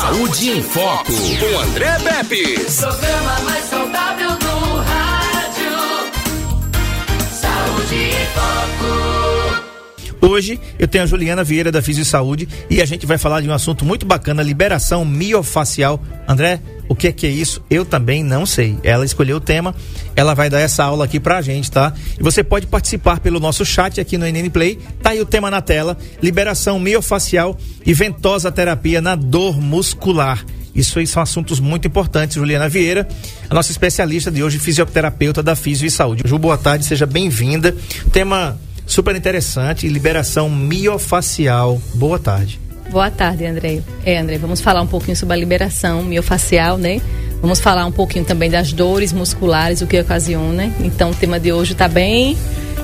Saúde em Foco, com André Pepe. Programa mais saudável Hoje eu tenho a Juliana Vieira da Fisio Saúde e a gente vai falar de um assunto muito bacana, liberação miofacial. André, o que é que é isso? Eu também não sei. Ela escolheu o tema, ela vai dar essa aula aqui pra gente, tá? E você pode participar pelo nosso chat aqui no NN Play. Tá aí o tema na tela: liberação miofacial e ventosa terapia na dor muscular. Isso aí são assuntos muito importantes. Juliana Vieira, a nossa especialista de hoje, fisioterapeuta da Fisio e Saúde. Ju, boa tarde, seja bem-vinda. Tema super interessante, liberação miofacial. Boa tarde. Boa tarde, André. É, André, vamos falar um pouquinho sobre a liberação miofacial, né? Vamos falar um pouquinho também das dores musculares, o que ocasiona. Então, o tema de hoje está bem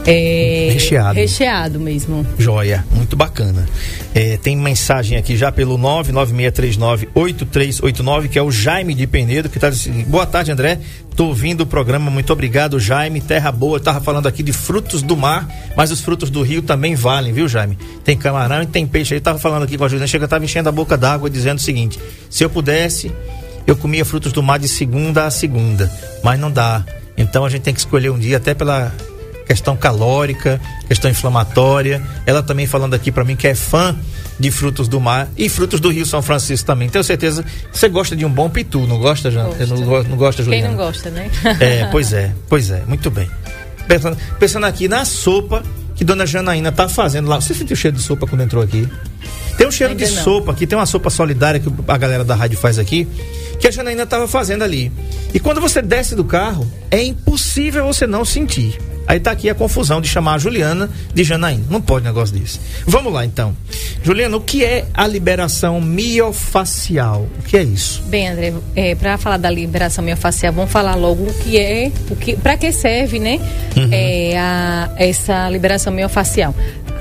é, Recheado. recheado mesmo. Joia, muito bacana. É, tem mensagem aqui já pelo 996398389, que é o Jaime de Penedo, que está dizendo: Boa tarde, André. Tô ouvindo o programa, muito obrigado, Jaime. Terra boa, tava falando aqui de frutos do mar, mas os frutos do rio também valem, viu, Jaime? Tem camarão e tem peixe aí. Tava falando aqui com a Juliana, chega, tava enchendo a boca d'água dizendo o seguinte: se eu pudesse, eu comia frutos do mar de segunda a segunda, mas não dá. Então a gente tem que escolher um dia, até pela questão calórica, questão inflamatória. Ela também falando aqui para mim que é fã de frutos do mar e frutos do Rio São Francisco também. Tenho certeza que você gosta de um bom pitu, não gosta, Jan? Gosto. Não, não gosta, Quem Juliana? não gosta, né? É, pois é, pois é, muito bem. Pensando, pensando aqui na sopa que Dona Janaína tá fazendo lá. Você sentiu o cheiro de sopa quando entrou aqui? Tem um cheiro Ainda de não. sopa aqui, tem uma sopa solidária que a galera da rádio faz aqui, que a Janaína tava fazendo ali. E quando você desce do carro, é impossível você não sentir. Aí tá aqui a confusão de chamar a Juliana de Janaína. Não pode negócio desse. Vamos lá então. Juliana, o que é a liberação miofacial? O que é isso? Bem, André, é, para falar da liberação miofacial, vamos falar logo o que é, o que, para que serve, né? É, a, essa liberação miofacial.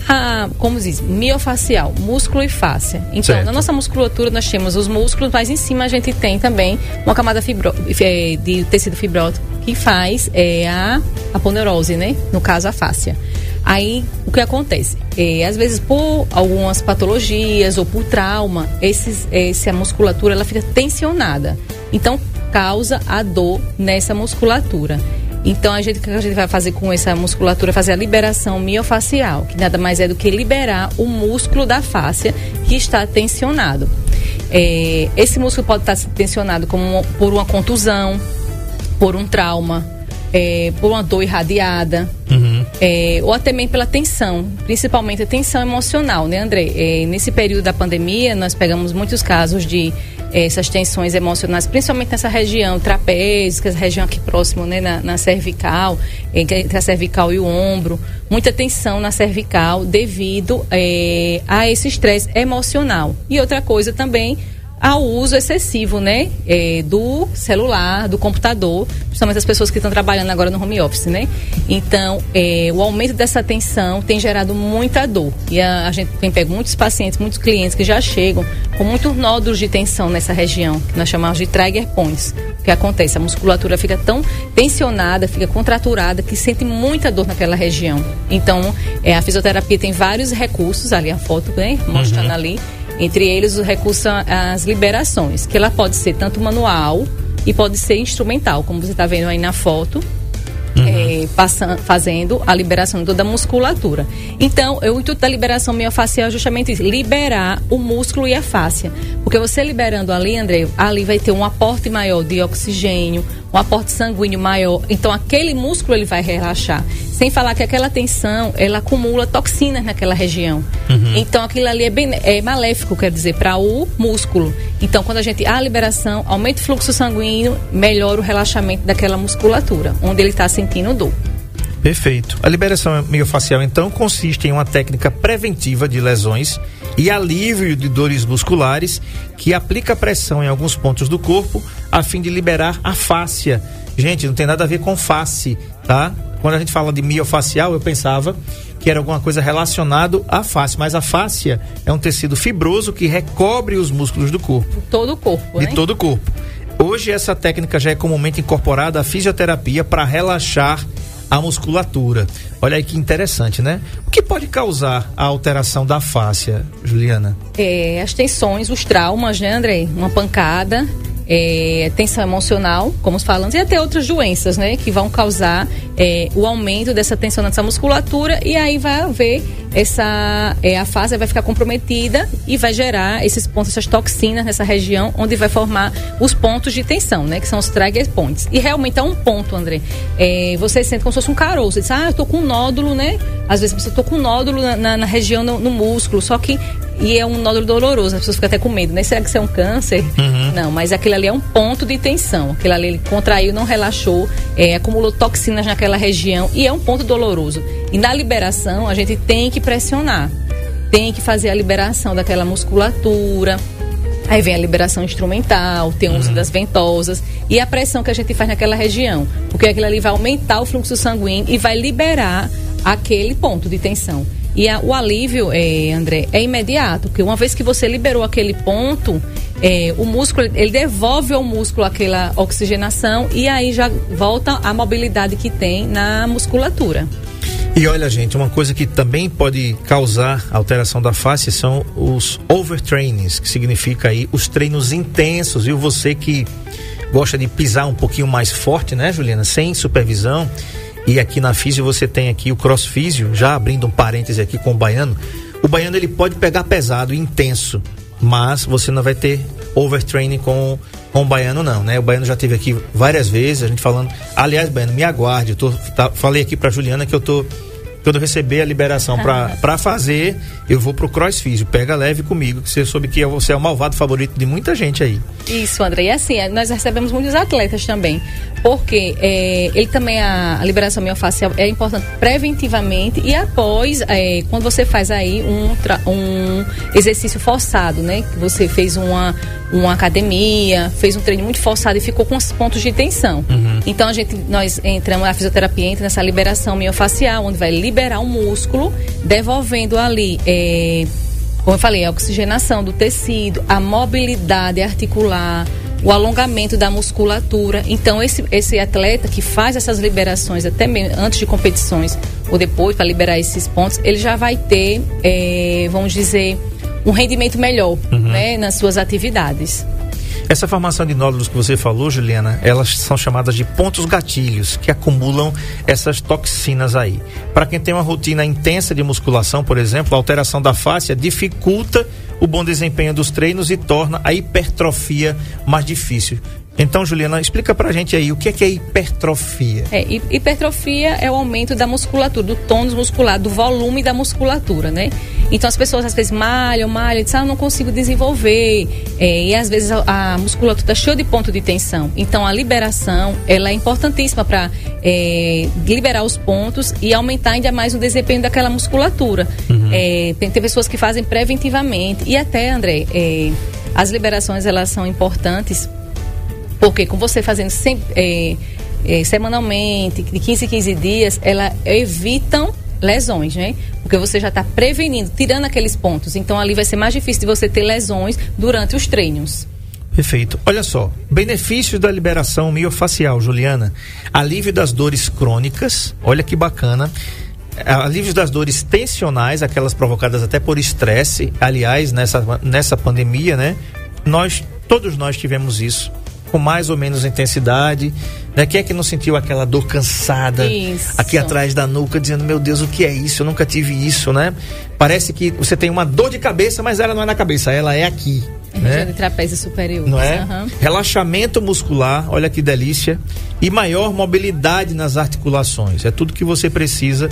A, como diz, miofacial, músculo e fáscia. Então, Certo. na nossa musculatura nós temos os músculos, mas em cima a gente tem também uma camada fibro, é, de tecido fibrótico que faz é, a aponeurose, né? No caso, a fáscia. Aí, o que acontece? É, às vezes, por algumas patologias ou por trauma, esses, essa musculatura ela fica tensionada. Então, causa a dor nessa musculatura. Então, a gente, o que a gente vai fazer com essa musculatura? Fazer a liberação miofacial, que nada mais é do que liberar o músculo da fáscia que está tensionado. É, esse músculo pode estar tensionado como por uma contusão, por um trauma, é, por uma dor irradiada, é, ou até mesmo pela tensão, principalmente a tensão emocional, né, André? É, nesse período da pandemia, nós pegamos muitos casos de essas tensões emocionais, principalmente nessa região trapézica, essa região aqui próximo, né, na, na cervical, entre a cervical e o ombro, muita tensão na cervical devido é, a esse estresse emocional. E outra coisa também ao uso excessivo, né, é, do celular, do computador, principalmente as pessoas que estão trabalhando agora no home office, né? Então, é, o aumento dessa tensão tem gerado muita dor. E a, a gente tem pego muitos pacientes, muitos clientes que já chegam com muitos nódulos de tensão nessa região, que nós chamamos de trigger points. O que acontece? A musculatura fica tão tensionada, fica contraturada, que sente muita dor naquela região. Então, é, a fisioterapia tem vários recursos, ali a foto, né, mostrando ali, entre eles, o recurso às liberações, que ela pode ser tanto manual e pode ser instrumental, como você está vendo aí na foto. é, passa- fazendo a liberação de toda a musculatura. Então, o intuito da liberação miofacial é justamente isso, liberar o músculo e a fáscia. Porque você liberando ali, André, ali vai ter um aporte maior de oxigênio, um aporte sanguíneo maior. Então, aquele músculo ele vai relaxar. Sem falar que aquela tensão, ela acumula toxinas naquela região. Então, aquilo ali é, bem, é maléfico, quer dizer, para o músculo. Então, quando a gente há a liberação, aumenta o fluxo sanguíneo, melhora o relaxamento daquela musculatura, onde ele está sentindo dor. Perfeito. A liberação miofacial, então, consiste em uma técnica preventiva de lesões e alívio de dores musculares que aplica pressão em alguns pontos do corpo a fim de liberar a fáscia. Gente, não tem nada a ver com face, tá? Quando a gente fala de miofacial, eu pensava que era alguma coisa relacionado à face, mas a fáscia é um tecido fibroso que recobre os músculos do corpo Todo o corpo, de né? todo o corpo. Hoje essa técnica já é comumente incorporada à fisioterapia para relaxar a musculatura. Olha aí que interessante, né? O que pode causar a alteração da fáscia, Juliana? É, as tensões, os traumas, né, André? Uma pancada, é, tensão emocional, como falamos, e até outras doenças, né, que vão causar é, o aumento dessa tensão nessa musculatura e aí vai haver essa é, a fase vai ficar comprometida e vai gerar esses pontos, essas toxinas nessa região onde vai formar os pontos de tensão, né, que são os trigger points. E realmente é um ponto, André. É, você sente como se fosse um caroço, você diz, ah, eu tô com um nódulo, né? Às vezes você tô com um nódulo na, na, na região no, no músculo, só que e é um nódulo doloroso, as pessoas ficam até com medo, né? Será que isso é um câncer? Uhum. Não, mas aquele ali é um ponto de tensão. Aquele ali ele contraiu, não relaxou, é, acumulou toxinas naquela região e é um ponto doloroso. E na liberação, a gente tem que pressionar. Tem que fazer a liberação daquela musculatura. Aí vem a liberação instrumental, tem o uso das ventosas e a pressão que a gente faz naquela região. Porque aquilo ali vai aumentar o fluxo sanguíneo e vai liberar aquele ponto de tensão. E a, o alívio, é, André, é imediato, porque uma vez que você liberou aquele ponto, é, o músculo, ele devolve ao músculo aquela oxigenação e aí já volta a mobilidade que tem na musculatura. E olha, gente, uma coisa que também pode causar alteração da face são os overtrainings, que significa aí os treinos intensos, viu? Você que gosta de pisar um pouquinho mais forte, né, Juliana? Sem supervisão. E aqui na Físio você tem aqui o crossfísio, já abrindo um parêntese aqui com o baiano. O baiano ele pode pegar pesado intenso, mas você não vai ter overtraining com, com o baiano não, né? O baiano já teve aqui várias vezes, a gente falando, aliás, baiano, me aguarde, eu tô, tá, falei aqui pra Juliana que eu tô quando eu receber a liberação para fazer, eu vou pro crossfísio. Pega leve comigo, que você soube que você é o malvado favorito de muita gente aí. Isso, André. E assim, é, nós recebemos muitos atletas também. Porque é, ele também, a, a liberação miofascial é importante preventivamente e após, é, quando você faz aí um, um exercício forçado, né? Que você fez uma, uma academia, fez um treino muito forçado e ficou com os pontos de tensão. Então a gente, nós entramos, a fisioterapia entra nessa liberação miofascial, onde vai liberar o músculo, devolvendo ali. É, como eu falei, a oxigenação do tecido, a mobilidade articular, o alongamento da musculatura. Então, esse, esse atleta que faz essas liberações, até mesmo antes de competições ou depois, para liberar esses pontos, ele já vai ter, eh, vamos dizer, um rendimento melhor né, nas suas atividades. Essa formação de nódulos que você falou, Juliana, elas são chamadas de pontos gatilhos, que acumulam essas toxinas aí. Para quem tem uma rotina intensa de musculação, por exemplo, a alteração da face dificulta o bom desempenho dos treinos e torna a hipertrofia mais difícil. Então, Juliana, explica pra gente aí o que é, que é hipertrofia. É, hi- hipertrofia é o aumento da musculatura, do tônus muscular, do volume da musculatura, né? Então as pessoas às vezes malham, malham, dizem, ah, eu não consigo desenvolver. É, e às vezes a, a musculatura está cheia de ponto de tensão. Então a liberação, ela é importantíssima para liberar os pontos e aumentar ainda mais o desempenho daquela musculatura. É, tem, tem pessoas que fazem preventivamente. E até, André, é, as liberações elas são importantes porque com você fazendo sempre, é, é, semanalmente, de 15 em 15 dias, ela evitam lesões, né? Porque você já está prevenindo, tirando aqueles pontos. Então ali vai ser mais difícil de você ter lesões durante os treinos. Perfeito. Olha só, benefícios da liberação miofacial, Juliana. Alívio das dores crônicas, olha que bacana. Alívio das dores tensionais, aquelas provocadas até por estresse. Aliás, nessa, nessa pandemia, né? Nós, todos nós tivemos isso, com mais ou menos intensidade. Né? Quem é que não sentiu aquela dor cansada Isso. aqui atrás da nuca, dizendo, meu Deus, o que é isso? Eu nunca tive isso, né? Parece que você tem uma dor de cabeça, mas ela não é na cabeça, ela é aqui. Região Né? de trapézio superior. Não é? Aham. Relaxamento muscular, olha que delícia. E maior mobilidade nas articulações. É tudo que você precisa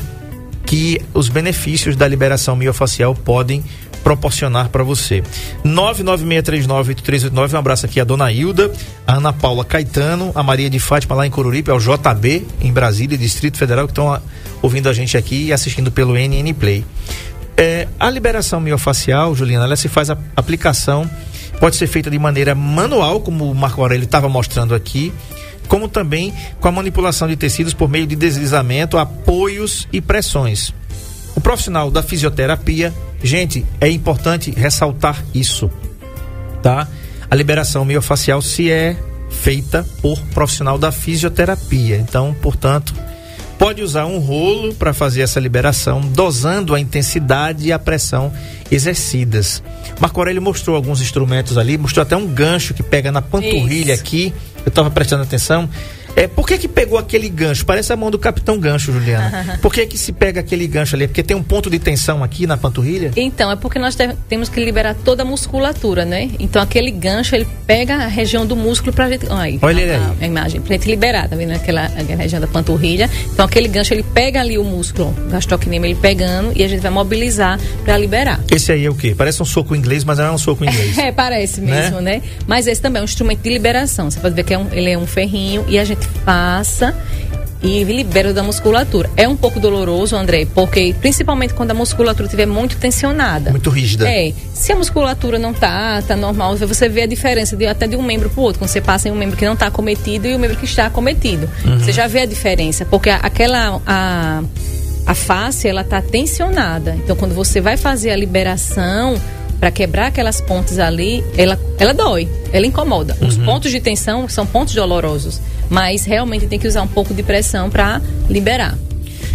que os benefícios da liberação miofacial podem proporcionar para você. 996398389, um abraço aqui a dona Hilda, a Ana Paula Caetano, a Maria de Fátima lá em Coruripe, ao JB em Brasília, Distrito Federal, que estão ah, ouvindo a gente aqui e assistindo pelo NN Play. É, a liberação miofacial, Juliana, ela se faz a aplicação, pode ser feita de maneira manual, como o Marco Aurélio estava mostrando aqui, como também com a manipulação de tecidos por meio de deslizamento, apoios e pressões. O profissional da fisioterapia, gente, é importante ressaltar isso, tá? A liberação miofacial se é feita por profissional da fisioterapia. Então, portanto, pode usar um rolo para fazer essa liberação, dosando a intensidade e a pressão exercidas. Marco Aurélio mostrou alguns instrumentos ali, mostrou até um gancho que pega na panturrilha Isso. aqui. Eu estava prestando atenção. É, por que que pegou aquele gancho? Parece a mão do Capitão Gancho, Juliana. Por que que se pega aquele gancho ali? Porque tem um ponto de tensão aqui na panturrilha? Então, é porque nós te- temos que liberar toda a musculatura, né? Então, aquele gancho, ele pega a região do músculo pra gente... Aí, Olha a, aí. a imagem, pra gente liberar, tá vendo? Aquela, aquela região da panturrilha. Então, aquele gancho, ele pega ali o músculo, o gastrocnêmio, ele pegando, e a gente vai mobilizar pra liberar. Esse aí é o quê? Parece um soco inglês, mas não é um soco inglês. É, parece mesmo, né? Mas esse também é um instrumento de liberação. Você pode ver que é um- ele é um ferrinho e a gente passa e libera da musculatura. É um pouco doloroso, André, porque principalmente quando a musculatura estiver muito tensionada. Muito rígida. É. Se a musculatura não tá, tá normal, você vê a diferença de, até de um membro pro outro. Quando você passa em um membro que não tá acometido e o membro que está acometido. Você já vê a diferença, porque aquela a, a face ela tá tensionada. Então quando você vai fazer a liberação para quebrar aquelas pontes ali, ela ela dói, ela incomoda. Os pontos de tensão são pontos dolorosos, mas realmente tem que usar um pouco de pressão para liberar.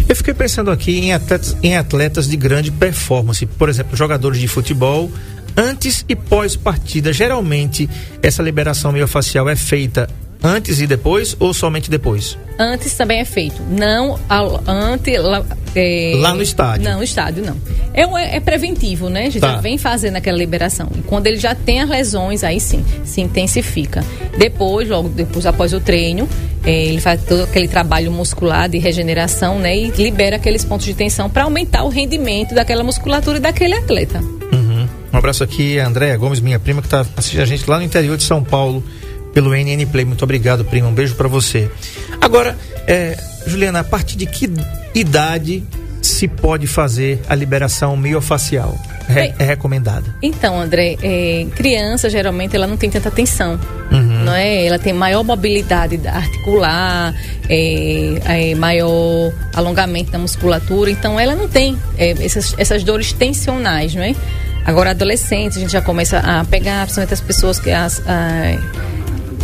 Eu fiquei pensando aqui em atletas, em atletas de grande performance, por exemplo, jogadores de futebol, antes e pós-partida. Geralmente, essa liberação miofascial é feita antes e depois ou somente depois? Antes também é feito. Não ao, ante, lá, é, Lá no estádio. Não, no estádio não. É, um- é preventivo, né? A gente Tá. já vem fazendo aquela liberação. E quando ele já tem as lesões, aí sim, se intensifica. Depois, logo depois, após o treino, é, ele faz todo aquele trabalho muscular de regeneração, né? E libera aqueles pontos de tensão para aumentar o rendimento daquela musculatura e daquele atleta. Uhum. Um abraço aqui, a Andréa Gomes, minha prima, que está assistindo a gente lá no interior de São Paulo, pelo NN Play. Muito obrigado, prima. Um beijo para você. Agora, é, Juliana, a partir de que idade se pode fazer a liberação miofacial? Re- é recomendada. Então, André, é, criança geralmente ela não tem tanta tensão, Uhum. não é? Ela tem maior mobilidade da- articular, é, é, maior alongamento da musculatura, então ela não tem é, essas, essas dores tensionais, não é? Agora, adolescente, a gente já começa a pegar, principalmente as pessoas que as a-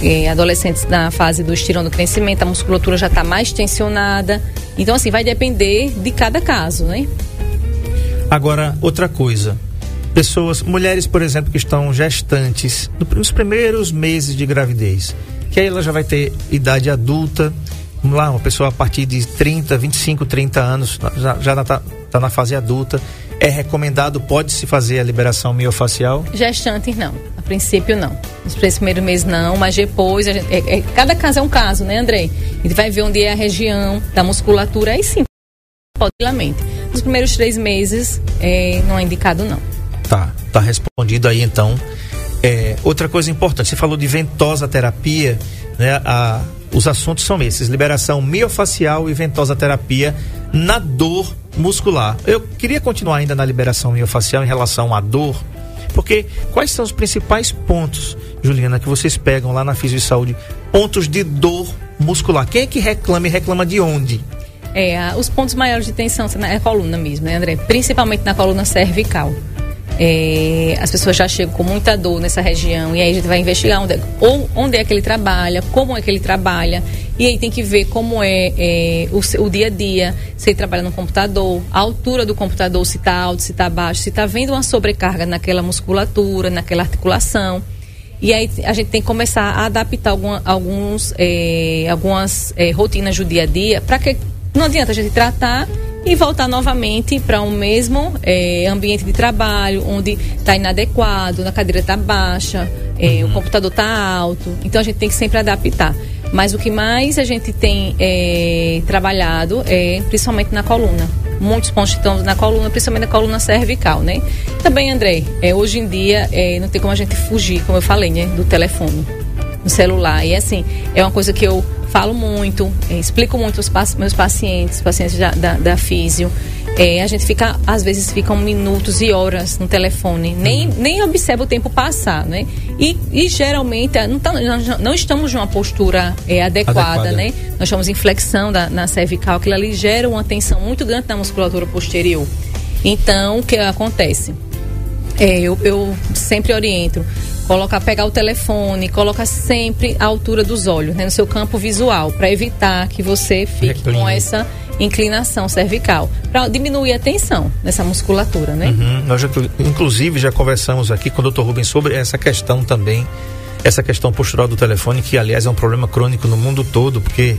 é, adolescentes na fase do estirão do crescimento, a musculatura já está mais tensionada. Então, assim, vai depender de cada caso, né? Agora, outra coisa. Pessoas, mulheres, por exemplo, que estão gestantes no- nos primeiros meses de gravidez, que aí ela já vai ter idade adulta, vamos lá, uma pessoa a partir de 30, 25, 30 anos, já, já está tá na fase adulta, é recomendado, pode-se fazer a liberação miofacial? Gestantes não, a princípio não. Nos três primeiros meses não, mas depois, gente- é- é- cada caso é um caso, né, André? A gente vai ver onde é a região da musculatura, aí sim, pode tranquilamente. Nos primeiros três meses, é, não é indicado não. Tá, tá respondido aí então. É, outra coisa importante, você falou de ventosa terapia, né? A, os assuntos são esses: liberação miofacial e ventosa terapia na dor muscular. Eu queria continuar ainda na liberação miofacial em relação à dor, porque quais são os principais pontos, Juliana, que vocês pegam lá na Fisio Saúde? Pontos de dor muscular. Quem é que reclama e reclama de onde? É, os pontos maiores de tensão são na a coluna mesmo, né, André? Principalmente na coluna cervical. É, as pessoas já chegam com muita dor nessa região e aí a gente vai investigar onde é, ou onde é que ele trabalha, como é que ele trabalha e aí tem que ver como é, é, o, o dia a dia, se ele trabalha no computador, a altura do computador, se está alto, se está baixo, se está vendo uma sobrecarga naquela musculatura, naquela articulação. E aí a gente tem que começar a adaptar alguma- alguns, eh, algumas eh, rotinas do dia a dia para que não adianta a gente tratar e voltar novamente para o mesmo eh, ambiente de trabalho, onde está inadequado, na cadeira está baixa, eh, o computador está alto. Então a gente tem que sempre adaptar. Mas o que mais a gente tem eh, trabalhado é principalmente na coluna. Muitos pontos estão na coluna, principalmente na coluna cervical, né? Também, André, é, hoje em dia é, não tem como a gente fugir, como eu falei, né? Do telefone, no celular. E assim, é uma coisa que eu falo muito, é, explico muito aos paci- meus pacientes, pacientes da, da, da físio. É, a gente fica, às vezes, ficam minutos e horas no telefone, nem, nem observa o tempo passar, né? E, e geralmente não, tá- não estamos numa postura é, adequada, Adequada. né? Nós chamamos de inflexão da, na cervical, aquilo ali gera uma tensão muito grande na musculatura posterior. Então, o que acontece? É, eu, eu sempre oriento. Colocar, pegar o telefone, coloca sempre a altura dos olhos, né, no seu campo visual, para evitar que você fique Recline. com essa inclinação cervical, para diminuir a tensão nessa musculatura, né? Uhum. Nós, já, inclusive, já conversamos aqui com o Dr. Rubens sobre essa questão também, essa questão postural do telefone, que, aliás, é um problema crônico no mundo todo, porque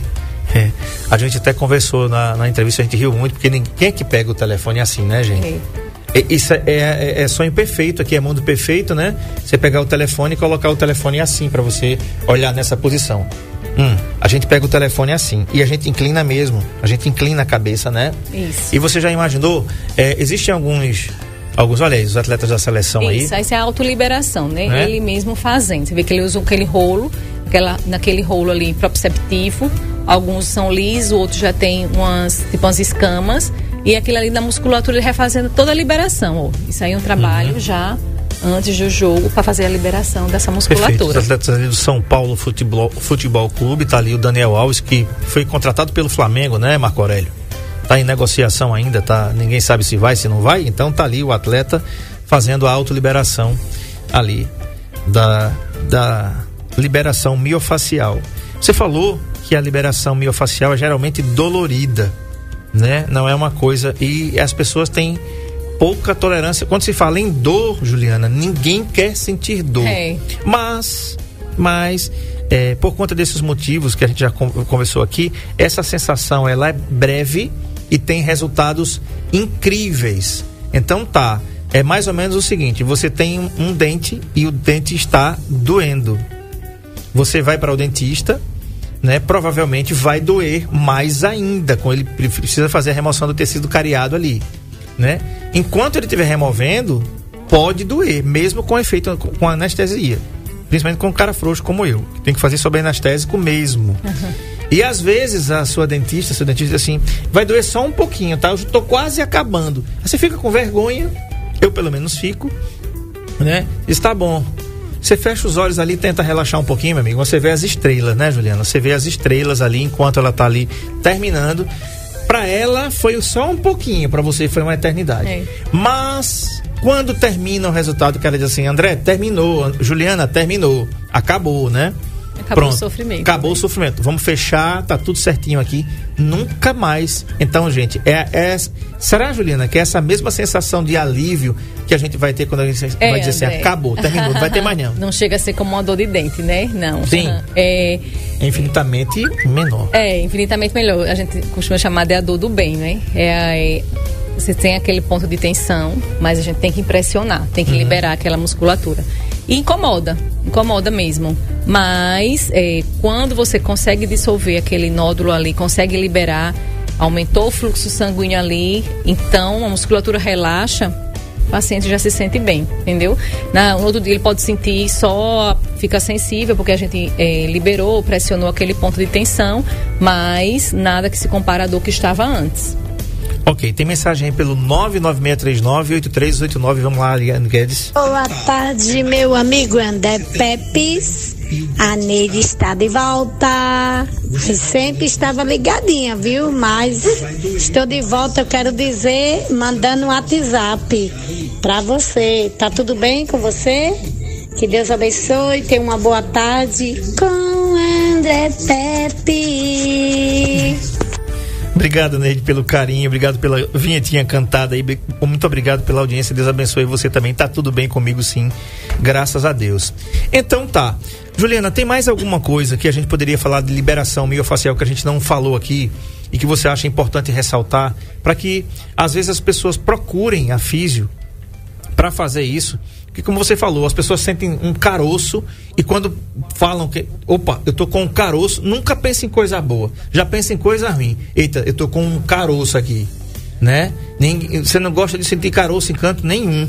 é, a gente até conversou na, na, entrevista, a gente riu muito, porque ninguém, é que pega o telefone assim, né, gente? É. Isso é, é, é, sonho perfeito, aqui é mundo perfeito, né? Você pegar o telefone e colocar o telefone assim para você olhar nessa posição. Hum, a gente pega o telefone assim e a gente inclina mesmo, a gente inclina a cabeça, né? Isso. E você já imaginou? É, existem alguns alguns, olha aí, os atletas da seleção Isso, aí. Isso, essa é a autoliberação, né? É? Ele mesmo fazendo. Você vê que ele usa aquele rolo, aquela, naquele rolo ali proprioceptivo. Alguns são lisos, outros já tem umas, tipo umas escamas. E aquilo ali na musculatura ele refazendo toda a liberação. Ó. Isso aí é um trabalho uhum. já antes do jogo para fazer a liberação dessa musculatura. Perfeito. Os atletas ali do São Paulo Futebol, Futebol Clube, tá ali o Daniel Alves, que foi contratado pelo Flamengo, né, Marco Aurélio? Tá em negociação ainda, tá? Ninguém sabe se vai, se não vai, então tá ali o atleta fazendo a autoliberação ali da, da liberação miofacial. Você falou que a liberação miofacial é geralmente dolorida, né? Não é uma coisa e as pessoas têm pouca tolerância. Quando se fala em dor, Juliana, ninguém quer sentir dor. É. Mas, mas é, por conta desses motivos que a gente já conversou aqui, essa sensação ela é breve e tem resultados incríveis. Então tá, é mais ou menos o seguinte: você tem um, um dente e o dente está doendo. Você vai para o dentista, né? Provavelmente vai doer mais ainda, com ele precisa fazer a remoção do tecido cariado ali né? Enquanto ele estiver removendo, pode doer, mesmo com efeito com anestesia. Principalmente com um cara frouxo como eu, que tem que fazer sob anestésico mesmo. Uhum. E às vezes a sua dentista, seu dentista diz assim, vai doer só um pouquinho, tá? Eu estou quase acabando. Aí você fica com vergonha, eu pelo menos fico, né? Está bom. Você fecha os olhos ali, tenta relaxar um pouquinho, meu amigo. Você vê as estrelas, né, Juliana? Você vê as estrelas ali enquanto ela está ali terminando para ela foi só um pouquinho, para você foi uma eternidade. É. Mas quando termina o resultado, que ela diz assim, André, terminou, Juliana, terminou, acabou, né? Acabou Pronto. o sofrimento. Acabou né? o sofrimento. Vamos fechar, tá tudo certinho aqui. Nunca mais. Então, gente, é, é será, Juliana, que é essa mesma sensação de alívio que a gente vai ter quando a gente é, vai dizer André. assim, acabou, terminou, não vai ter mais não. Não chega a ser como uma dor de dente, né? Não. Sim. É, é infinitamente menor. É, infinitamente melhor. A gente costuma chamar de a dor do bem, né? É, é você tem aquele ponto de tensão, mas a gente tem que impressionar, tem que uhum. liberar aquela musculatura. E incomoda, incomoda mesmo. Mas é, quando você consegue dissolver aquele nódulo ali, consegue liberar, aumentou o fluxo sanguíneo ali, então a musculatura relaxa, o paciente já se sente bem, entendeu? Na, no outro dia ele pode sentir só, fica sensível, porque a gente é, liberou, pressionou aquele ponto de tensão, mas nada que se compara à dor que estava antes. Ok, tem mensagem aí pelo 99639-8389. Vamos lá, Liane Guedes. Boa tarde, meu amigo André Pepes. A Neide está de volta. Eu sempre estava ligadinha, viu? Mas estou de volta, eu quero dizer, mandando um WhatsApp para você. Tá tudo bem com você? Que Deus abençoe, tenha uma boa tarde com André Pepe. Obrigado, Neide, pelo carinho, obrigado pela vinhetinha cantada aí. Muito obrigado pela audiência. Deus abençoe você também. Tá tudo bem comigo, sim. Graças a Deus. Então tá. Juliana, tem mais alguma coisa que a gente poderia falar de liberação miofacial que a gente não falou aqui e que você acha importante ressaltar para que às vezes as pessoas procurem a físio para fazer isso? Que como você falou, as pessoas sentem um caroço e quando falam que, opa, eu tô com um caroço, nunca pensa em coisa boa, já pensa em coisa ruim. Eita, eu tô com um caroço aqui, né? Ninguém, você não gosta de sentir caroço em canto nenhum,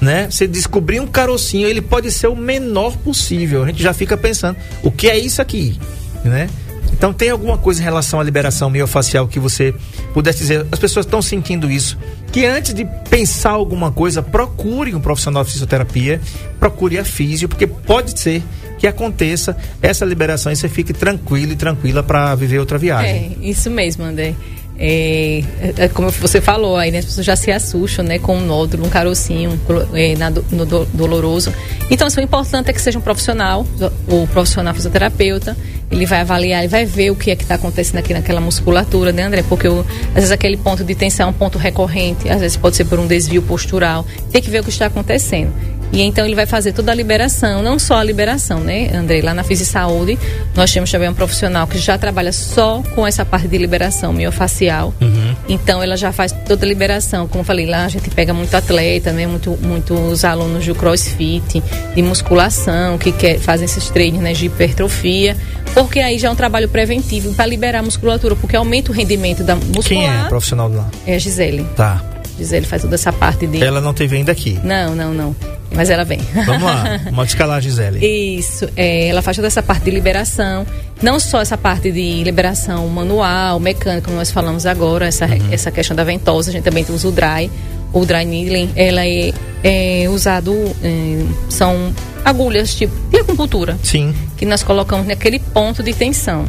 né? Você descobrir um carocinho, ele pode ser o menor possível. A gente já fica pensando, o que é isso aqui, né? Então tem alguma coisa em relação à liberação miofacial que você pudesse dizer? As pessoas estão sentindo isso. Que antes de pensar alguma coisa, procure um profissional de fisioterapia, procure a físio, porque pode ser que aconteça essa liberação e você fique tranquilo e tranquila para viver outra viagem. É, isso mesmo, André. É, é como você falou, aí né, as pessoas já se assustam, né, com um nódulo, um carocinho é, na, no do, doloroso. Então, assim, o importante é que seja um profissional, o profissional fisioterapeuta, ele vai avaliar, ele vai ver o que é que está acontecendo aqui naquela musculatura, né, André? Porque às vezes aquele ponto de tensão é um ponto recorrente, às vezes pode ser por um desvio postural. Tem que ver o que está acontecendo. E então ele vai fazer toda a liberação, não só a liberação, né, André? Lá na Fisi Saúde, nós temos também um profissional que já trabalha só com essa parte de liberação miofacial. Uhum. Então ela já faz toda a liberação. Como eu falei, lá a gente pega muito atleta, né? Muito, muitos alunos do crossfit, de musculação, que quer, fazem esses treinos né, de hipertrofia. Porque aí já é um trabalho preventivo para liberar a musculatura, porque aumenta o rendimento da muscular. Quem é profissional lá? É a Gisele. Tá. Gisele faz toda essa parte de. Ela não teve ainda aqui. Não, não, não. Mas ela vem. Vamos lá, pode escalar, Gisele. Isso, é, ela faz toda essa parte de liberação, não só essa parte de liberação manual, mecânica, como nós falamos agora, essa, uhum. essa questão da ventosa, a gente também usa o dry. O dry needling, ela é, é usado, é, são agulhas tipo de acupuntura. Sim. Que nós colocamos naquele ponto de tensão.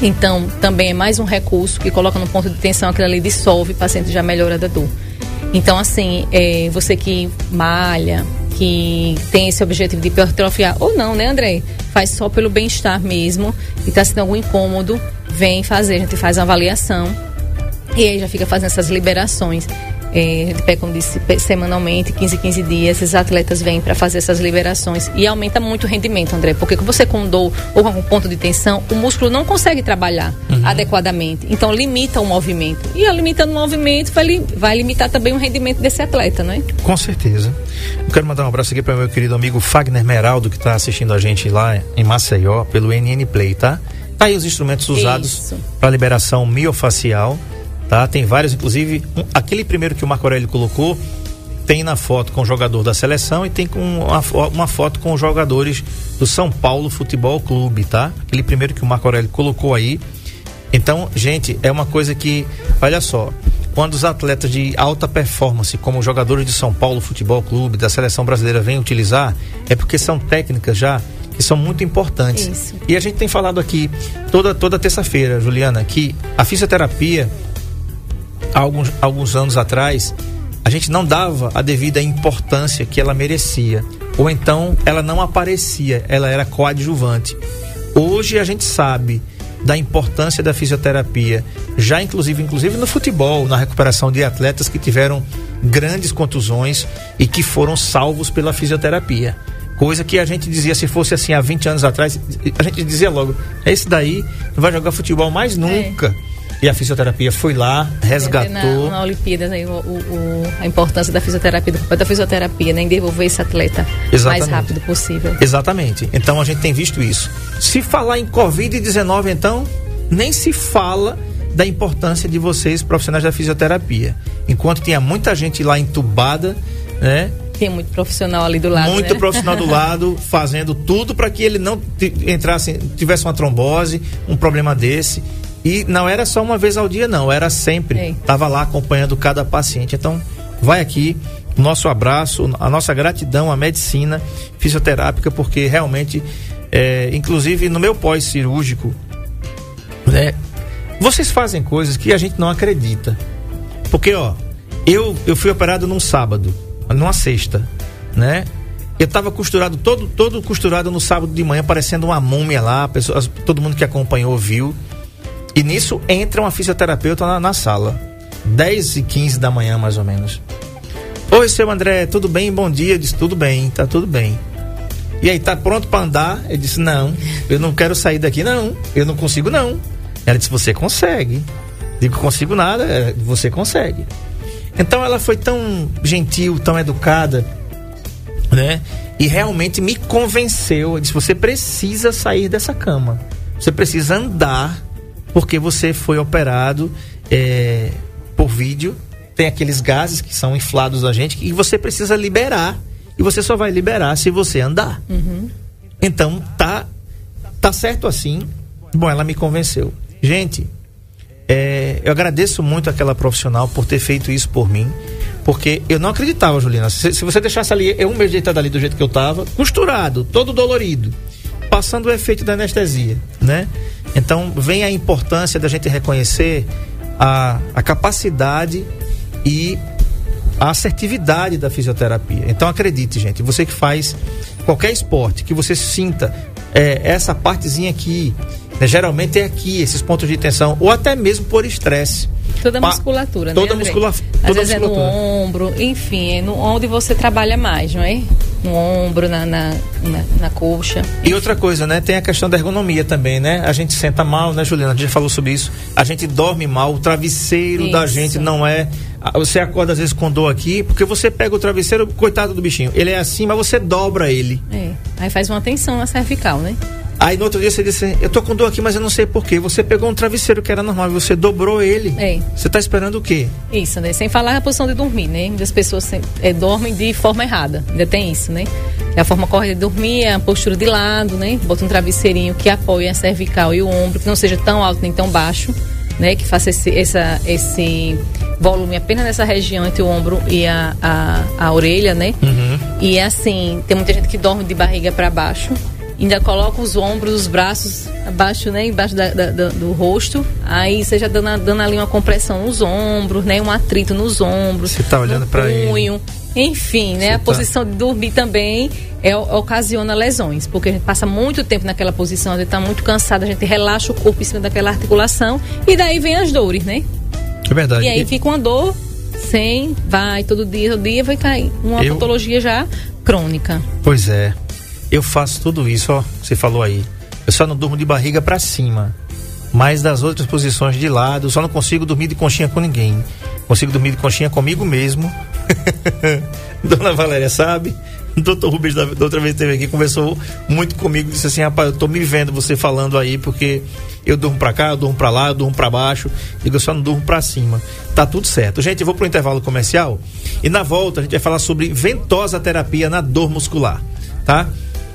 Então, também é mais um recurso que coloca no ponto de tensão, aquilo ali dissolve, o paciente já melhora da dor. Então, assim, é, você que malha, que tem esse objetivo de hipertrofiar, ou não, né, André? Faz só pelo bem-estar mesmo, e está sendo algum incômodo, vem fazer, a gente faz uma avaliação, e aí já fica fazendo essas liberações. É, como disse, semanalmente, 15, 15 dias, esses atletas vêm para fazer essas liberações e aumenta muito o rendimento, André, porque você com dor ou com ponto de tensão, o músculo não consegue trabalhar uhum. adequadamente, então limita o movimento. E limitando o movimento vai, vai limitar também o rendimento desse atleta, né? Com certeza. Eu quero mandar um abraço aqui para meu querido amigo Fagner Meraldo, que está assistindo a gente lá em Maceió, pelo NN Play, tá? Tá aí os instrumentos usados para liberação miofacial tá? Tem vários, inclusive, um, aquele primeiro que o Marco Aurélio colocou, tem na foto com o jogador da seleção e tem com uma, uma, foto com os jogadores do São Paulo Futebol Clube, tá? Aquele primeiro que o Marco Aurélio colocou aí. Então, gente, é uma coisa que, olha só, quando os atletas de alta performance, como os jogadores de São Paulo Futebol Clube, da seleção brasileira, vêm utilizar, é porque são técnicas já que são muito importantes. Isso. E a gente tem falado aqui toda, toda terça-feira, Juliana, que a fisioterapia há alguns, alguns anos atrás, a gente não dava a devida importância que ela merecia. Ou então ela não aparecia, ela era coadjuvante. Hoje a gente sabe da importância da fisioterapia, já inclusive, inclusive no futebol, na recuperação de atletas que tiveram grandes contusões e que foram salvos pela fisioterapia. Coisa que a gente dizia, se fosse assim há 20 anos atrás, a gente dizia logo, esse daí não vai jogar futebol mais nunca. É. E a fisioterapia foi lá, resgatou. Na, na Olimpíadas aí, o, o, a importância da fisioterapia, do da fisioterapia, nem né, devolver esse atleta Exatamente. mais rápido possível. Exatamente. Então a gente tem visto isso. Se falar em Covid-19, então, nem se fala da importância de vocês, profissionais da fisioterapia. Enquanto tinha muita gente lá entubada, né? Tem muito profissional ali do lado. Muito né? profissional do lado, fazendo tudo para que ele não entrasse, tivesse uma trombose, um problema desse. E não era só uma vez ao dia, não, era sempre. Estava lá acompanhando cada paciente. Então, vai aqui nosso abraço, a nossa gratidão à medicina fisioterápica, porque realmente, é, inclusive no meu pós-cirúrgico, né, vocês fazem coisas que a gente não acredita. Porque, ó, eu, eu fui operado num sábado, numa sexta, né? Eu estava costurado, todo, todo costurado no sábado de manhã, parecendo uma múmia lá. Pessoas, todo mundo que acompanhou viu. E nisso entra uma fisioterapeuta na, na sala. 10 e 15 da manhã, mais ou menos. Oi, seu André, tudo bem? Bom dia. Eu disse, tudo bem, tá tudo bem. E aí, tá pronto para andar? Eu disse, não, eu não quero sair daqui, não. Eu não consigo, não. Ela disse, você consegue. Digo, consigo nada, é, você consegue. Então ela foi tão gentil, tão educada, né? E realmente me convenceu. Eu disse, você precisa sair dessa cama. Você precisa andar porque você foi operado é, por vídeo, tem aqueles gases que são inflados da gente e você precisa liberar. E você só vai liberar se você andar. Uhum. Então, tá, tá certo assim. Bom, ela me convenceu. Gente, é, eu agradeço muito aquela profissional por ter feito isso por mim. Porque eu não acreditava, Juliana. Se, se você deixasse ali, eu um mês deitado ali do jeito que eu tava, costurado, todo dolorido, passando o efeito da anestesia, né? Então, vem a importância da gente reconhecer a, a capacidade e a assertividade da fisioterapia. Então acredite, gente, você que faz qualquer esporte, que você sinta é, essa partezinha aqui, né, geralmente é aqui, esses pontos de tensão, ou até mesmo por estresse. Toda a musculatura, toda né? André? muscula- Às toda vezes é no ombro, enfim, é no, onde você trabalha mais, não é? No ombro, na, na, na, na coxa. E outra coisa, né? Tem a questão da ergonomia também, né? A gente senta mal, né, Juliana? A gente já falou sobre isso. A gente dorme mal, o travesseiro da Isso. gente não é. ah, Você acorda às vezes com dor aqui, porque você pega o travesseiro, coitado do bichinho. Ele é assim, mas você dobra ele. É. Aí faz uma tensão na cervical, né? Aí no outro dia você disse, eu tô com dor aqui, mas eu não sei porquê. Você pegou um travesseiro que era normal você dobrou ele. É. Você tá esperando o quê? Isso, né? Sem falar a posição de dormir, né? As pessoas é, dormem de forma errada. Ainda tem isso, né? É a forma correta de dormir, é a postura de lado, né? Bota um travesseirinho que apoie a cervical e o ombro, que não seja tão alto nem tão baixo, né? Que faça esse, essa, esse volume apenas nessa região entre o ombro e a, a, a orelha, né? E assim, tem muita gente que dorme de barriga para baixo. Ainda coloca os ombros, os braços abaixo, né? Embaixo da- da- da- do rosto. Aí você já dando, dando ali uma compressão nos ombros, né? Um atrito nos ombros. Você tá olhando pra ele. punho. Enfim, né? Você a tá- posição de dormir também é, ocasiona lesões, porque a gente passa muito tempo naquela posição, a gente tá muito cansado, a gente relaxa o corpo em cima daquela articulação e daí vem as dores, né? É verdade. E aí fica uma dor sem, vai, todo dia, todo dia vai cair. Uma Eu- patologia já crônica. Pois é. Eu faço tudo isso, ó. Você falou aí. Eu só não durmo de barriga pra cima. Mas das outras posições de lado, eu só não consigo dormir de conchinha com ninguém. Consigo dormir de conchinha comigo mesmo. Dona Valéria sabe. Doutor Rubens, da, outra vez esteve aqui, conversou muito comigo. Disse assim: rapaz, eu tô me vendo você falando aí, porque eu durmo pra cá, eu durmo pra lá, eu durmo pra baixo. Digo, eu só não durmo pra cima. Tá tudo certo. Gente, eu vou pro intervalo comercial. E na volta a gente vai falar sobre ventosa terapia na dor muscular. Tá?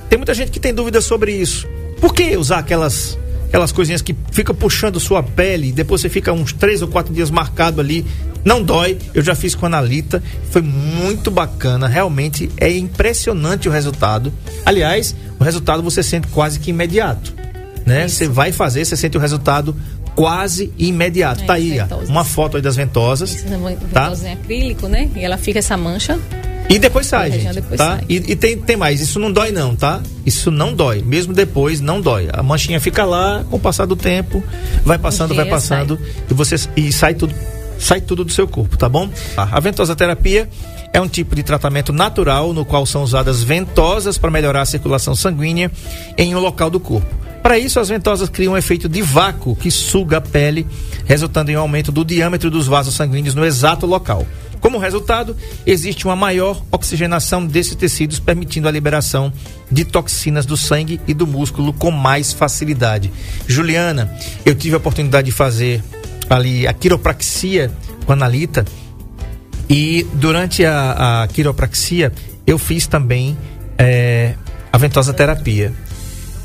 Tem muita gente que tem dúvidas sobre isso. Por que usar aquelas aquelas coisinhas que ficam puxando sua pele, depois você fica uns três ou quatro dias marcado ali, não dói. Eu já fiz com a Analita, foi muito bacana, realmente é impressionante o resultado. Aliás, o resultado você sente quase que imediato, né? Você vai fazer, você sente o resultado quase imediato. É, tá aí, ó, uma foto aí das ventosas, Essa tá? ventosa em acrílico, né? E ela fica essa mancha. E depois sai, gente, depois tá? sai. E, e tem, tem mais, isso não dói não, tá? Isso não dói, mesmo depois não dói. A manchinha fica lá, com o passar do tempo, vai passando, vai passando e você e sai tudo, sai tudo do seu corpo, tá bom? A ventosa terapia é um tipo de tratamento natural no qual são usadas ventosas para melhorar a circulação sanguínea em um local do corpo. Para isso, as ventosas criam um efeito de vácuo que suga a pele, resultando em um aumento do diâmetro dos vasos sanguíneos no exato local. Como resultado, existe uma maior oxigenação desses tecidos, permitindo a liberação de toxinas do sangue e do músculo com mais facilidade. Juliana, eu tive a oportunidade de fazer ali a quiropraxia com a Analita e durante a, a quiropraxia eu fiz também eh, a ventosa terapia.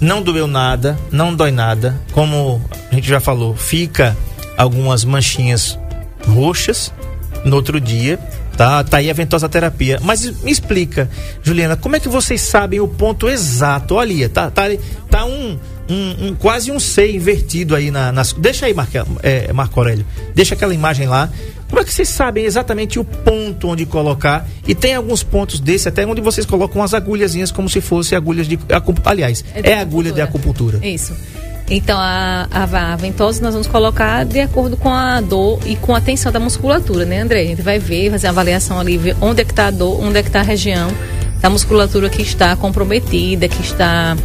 Não doeu nada, não dói nada. Como a gente já falou, fica algumas manchinhas roxas no outro dia. Tá, tá aí a ventosa terapia. Mas me explica, Juliana, como é que vocês sabem o ponto exato? Olha, tá, tá, tá um, um, um- quase um C invertido aí na, nas. Deixa aí, Marco, é, Marco Aurélio. Deixa aquela imagem lá. Como é que vocês sabem exatamente o ponto onde colocar? E tem alguns pontos desse até onde vocês colocam as agulhazinhas como se fossem agulhas de. Aliás, de é, agulha de acupuntura. Isso. Então, a, a, a ventosa nós vamos colocar de acordo com a dor e com a tensão da musculatura, né, André? A gente vai ver, fazer uma avaliação ali, ver onde é que está a dor, onde é que está a região da musculatura que está comprometida, que está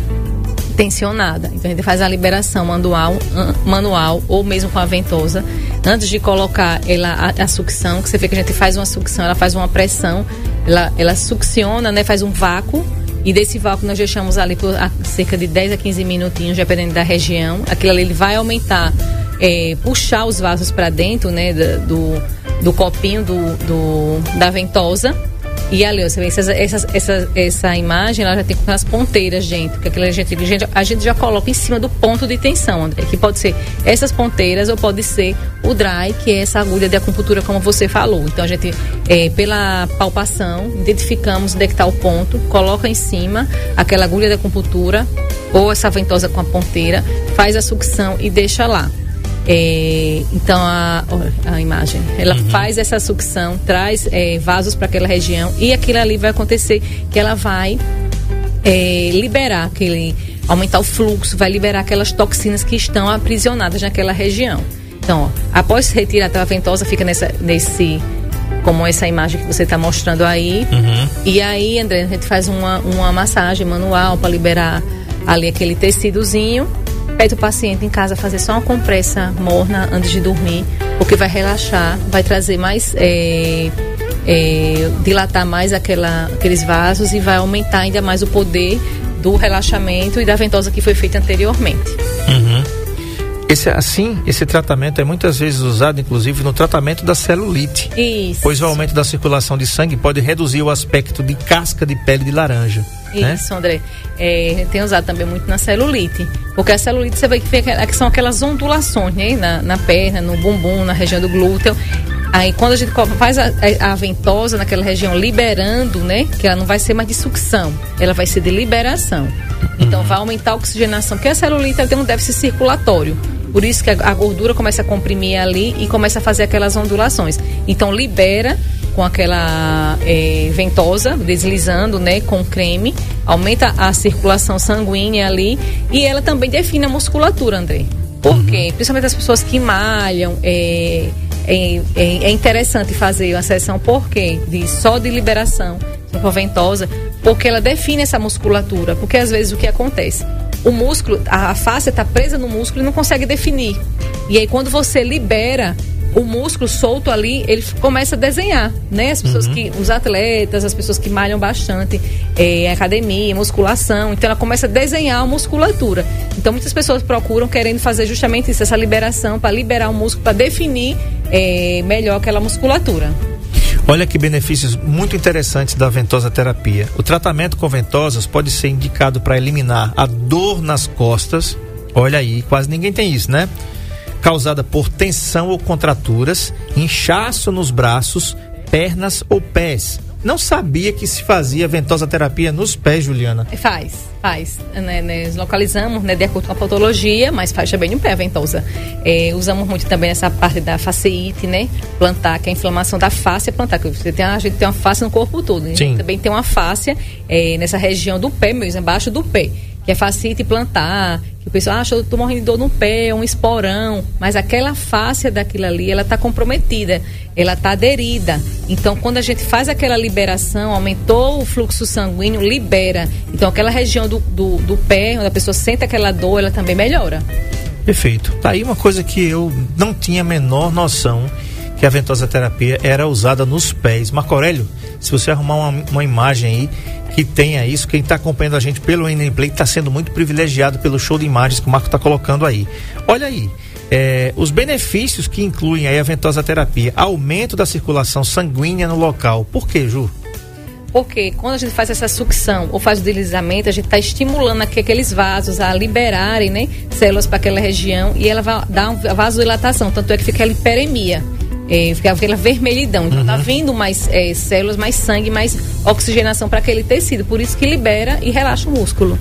tensionada. Então, a gente faz a liberação manual, an- manual ou mesmo com a ventosa. Antes de colocar ela, a, a sucção, que você vê que a gente faz uma sucção, ela faz uma pressão, ela, ela succiona, né, faz um vácuo. E desse vácuo nós deixamos ali por cerca de 10 a 15 minutinhos, dependendo da região. Aquilo ali ele vai aumentar, eh, puxar os vasos para dentro, né, do, do copinho do, do- da ventosa. E ali, você vê essas, essa, essa imagem, ela já tem com as ponteiras, gente. Porque aquilo a gente, a gente, a gente já coloca em cima do ponto de tensão, André. Que pode ser essas ponteiras ou pode ser o dry, que é essa agulha de acupuntura, como você falou. Então a gente, é, pela palpação, identificamos onde é que está o ponto, coloca em cima aquela agulha de acupuntura ou essa ventosa com a ponteira, faz a sucção e deixa lá. É, então a, a imagem, ela Uhum. faz essa sucção, traz é, vasos para aquela região e aquilo ali vai acontecer que ela vai é, liberar aquele, aumentar o fluxo, vai liberar aquelas toxinas que estão aprisionadas naquela região. Então, ó, após retirar a ventosa, fica nessa, nesse, como essa imagem que você está mostrando aí. E aí, André, a gente faz uma, uma massagem manual para liberar ali aquele tecidozinho. Pede o paciente em casa fazer só uma compressa morna antes de dormir, porque vai relaxar, vai trazer mais. é, é, dilatar mais aquela, aqueles vasos e vai aumentar ainda mais o poder do relaxamento e da ventosa que foi feita anteriormente. Esse, assim, esse tratamento é muitas vezes usado, inclusive, no tratamento da celulite. Isso. Pois o aumento da circulação de sangue pode reduzir o aspecto de casca de pele de laranja. Né? Isso, André. É, tem usado também muito na celulite. Porque a celulite você vê que, fica- que são aquelas ondulações, né? Na, na perna, no bumbum, na região do glúteo. Aí quando a gente faz a, a- a ventosa naquela região liberando, né? Que ela não vai ser mais de sucção, ela vai ser de liberação. Então vai aumentar a oxigenação, porque a celulite tem um déficit circulatório. Por isso que a, a gordura começa a comprimir ali e começa a fazer aquelas ondulações. Então libera com aquela eh, ventosa, deslizando, né, com creme, aumenta a circulação sanguínea ali e ela também define a musculatura, André. Por quê? Principalmente as pessoas que malham, é, é, é- é interessante fazer uma sessão, por quê? De, só de liberação, com a ventosa, porque ela define essa musculatura. Porque às vezes o que acontece? O músculo, a, a face está presa no músculo e não consegue definir. E aí quando você libera o músculo solto ali, ele começa a desenhar, né? As pessoas que, os atletas, as pessoas que malham bastante, é, academia, musculação, então ela começa a desenhar a musculatura. Então muitas pessoas procuram querendo fazer justamente isso, essa liberação para liberar o músculo, para definir é, melhor aquela musculatura. Olha que benefícios muito interessantes da ventosa terapia. O tratamento com ventosas pode ser indicado para eliminar a dor nas costas. Olha aí, quase ninguém tem isso, né? Causada por tensão ou contraturas, inchaço nos braços, pernas ou pés. Não sabia que se fazia ventosa terapia nos pés, Juliana. Faz, faz. Né, né, localizamos, né, de acordo com a patologia, mas faz também no pé a ventosa. É, usamos muito também essa parte da faceite, né? Plantar, que é a inflamação da face plantar. Que você tem, a gente tem uma face no corpo todo. né? Sim. Também tem uma fáscia é, nessa região do pé mesmo, embaixo do pé. Que é facite plantar, que o pessoal acha, eu tô morrendo de dor no pé, um esporão. Mas aquela fáscia daquilo ali, ela tá comprometida, ela tá aderida. Então, quando a gente faz aquela liberação, aumentou o fluxo sanguíneo, libera. Então, aquela região do, do, do pé, onde a pessoa sente aquela dor, ela também melhora. Perfeito. Tá aí uma coisa que eu não tinha a menor noção que a ventosa terapia era usada nos pés. Marco Aurélio, se você arrumar uma, uma imagem aí que tenha isso, quem está acompanhando a gente pelo Play está sendo muito privilegiado pelo show de imagens que o Marco está colocando aí. Olha aí. é, os benefícios que incluem aí a ventosa terapia, aumento da circulação sanguínea no local. Por quê, Ju? Porque quando a gente faz essa sucção ou faz o deslizamento, a gente está estimulando aqueles vasos a liberarem né, células para aquela região e ela vai dar vasodilatação. Tanto é que fica aquela hiperemia. É, fica aquela vermelhidão. Então tá vindo mais é, células, mais sangue, mais oxigenação para aquele tecido. Por isso que libera e relaxa o músculo.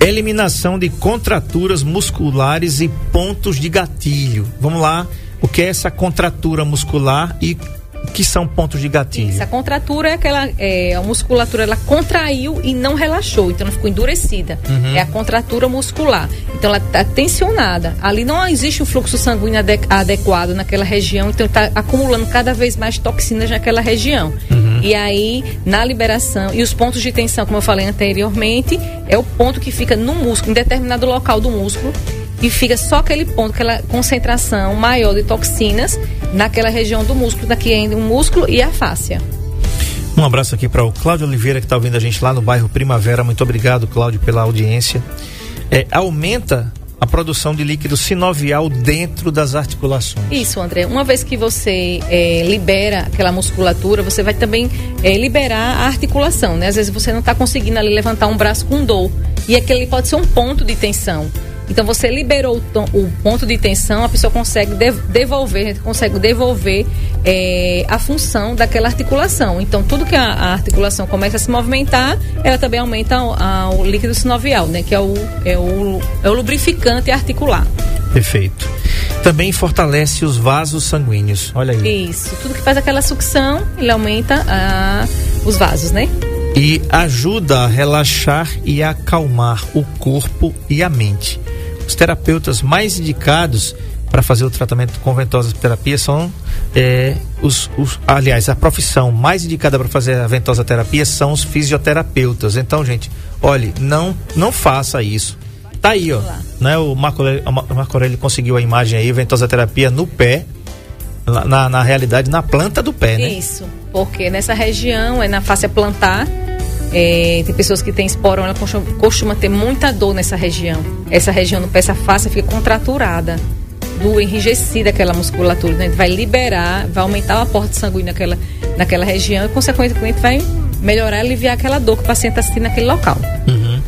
Eliminação de contraturas musculares e pontos de gatilho. Vamos lá. O que é essa contratura muscular e que são pontos de gatilho? Essa contratura é aquela. É, a musculatura ela contraiu e não relaxou, então ela ficou endurecida. É a contratura muscular. Então ela está tensionada. Ali não existe um fluxo sanguíneo ade- adequado naquela região, então está acumulando cada vez mais toxinas naquela região. E aí, na liberação, e os pontos de tensão, como eu falei anteriormente, é o ponto que fica no músculo, em determinado local do músculo, e fica só aquele ponto, aquela concentração maior de toxinas naquela região do músculo, daqui ainda o músculo e a fáscia. Um abraço aqui para o Cláudio Oliveira que está ouvindo a gente lá no bairro Primavera. Muito obrigado, Cláudio, pela audiência. É, aumenta a produção de líquido sinovial dentro das articulações. Isso, André. Uma vez que você eh, libera aquela musculatura, você vai também eh, liberar a articulação, né? Às vezes você não está conseguindo ali levantar um braço com dor. E aquele pode ser um ponto de tensão. Então você liberou o, ponto de tensão, a pessoa consegue dev- devolver, a consegue devolver eh, a função daquela articulação. Então tudo que a, a articulação começa a se movimentar, ela também aumenta o, a- o líquido sinovial, né? Que é o, é o, é o lubrificante articular. Perfeito. Também fortalece os vasos sanguíneos. Olha aí. Isso. Tudo que faz aquela sucção, ele aumenta ah, os vasos, né? E ajuda a relaxar e acalmar o corpo e a mente. Os terapeutas mais indicados para fazer o tratamento com ventosa terapia são é, os, os, aliás, a profissão mais indicada para fazer a ventosa terapia são os fisioterapeutas. Então, gente, olhe, não não faça isso. Tá aí, ó. Né, o Marco Aurélio, o Marco Aurélio conseguiu a imagem aí, ventosa terapia no pé. Na, na realidade, na planta do pé, né? Isso, porque nessa região é na face plantar. É, tem pessoas que têm esporão, ela costuma, costuma ter muita dor nessa região. Essa região no pé, essa face fica contraturada do enrijecida aquela musculatura. Né? Vai liberar, vai aumentar o aporte sanguíneo naquela, naquela região e, consequentemente, vai melhorar e aliviar aquela dor que o paciente está sentindo naquele local. Uhum.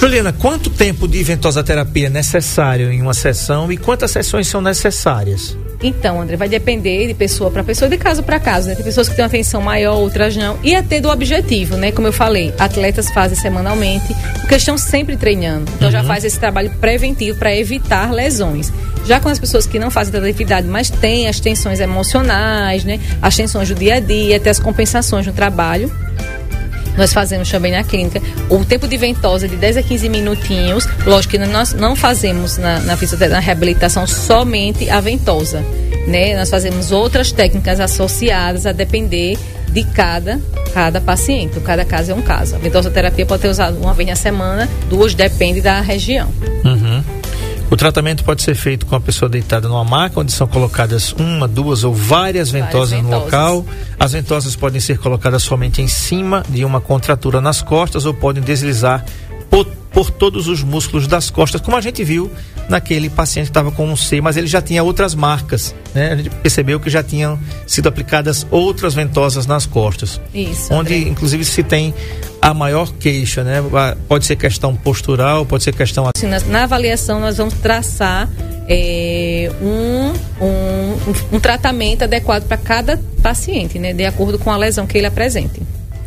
Juliana, quanto tempo de ventosa terapia é necessário em uma sessão e quantas sessões são necessárias? Então, André, vai depender de pessoa para pessoa, de caso para caso, né? Tem pessoas que têm uma atenção maior, outras não. E até do objetivo, né? Como eu falei, atletas fazem semanalmente, porque estão sempre treinando. Então, uhum. já faz esse trabalho preventivo para evitar lesões. Já com as pessoas que não fazem tanta atividade, mas têm as tensões emocionais, né? As tensões do dia a dia, até as compensações no trabalho, nós fazemos também na clínica. O tempo de ventosa é de 10 a 15 minutinhos. Lógico que nós não fazemos na, na, na reabilitação somente a ventosa. Né? Nós fazemos outras técnicas associadas a depender de cada, cada paciente. Cada caso é um caso. A ventosa terapia pode ser usada uma vez na semana, duas, depende da região. Uhum. O tratamento pode ser feito com a pessoa deitada numa maca, onde são colocadas uma, duas ou várias ventosas, várias ventosas, no local. As ventosas podem ser colocadas somente em cima de uma contratura nas costas ou podem deslizar por, por todos os músculos das costas, como a gente viu naquele paciente que estava com um C, mas ele já tinha outras marcas, né? A gente percebeu que já tinham sido aplicadas outras ventosas nas costas. Isso. Onde, André. inclusive, se tem a maior queixa, né? Pode ser questão postural, pode ser questão. Sim, na, na avaliação, nós vamos traçar é, um, um, um tratamento adequado para cada paciente, né? De acordo com a lesão que ele apresente.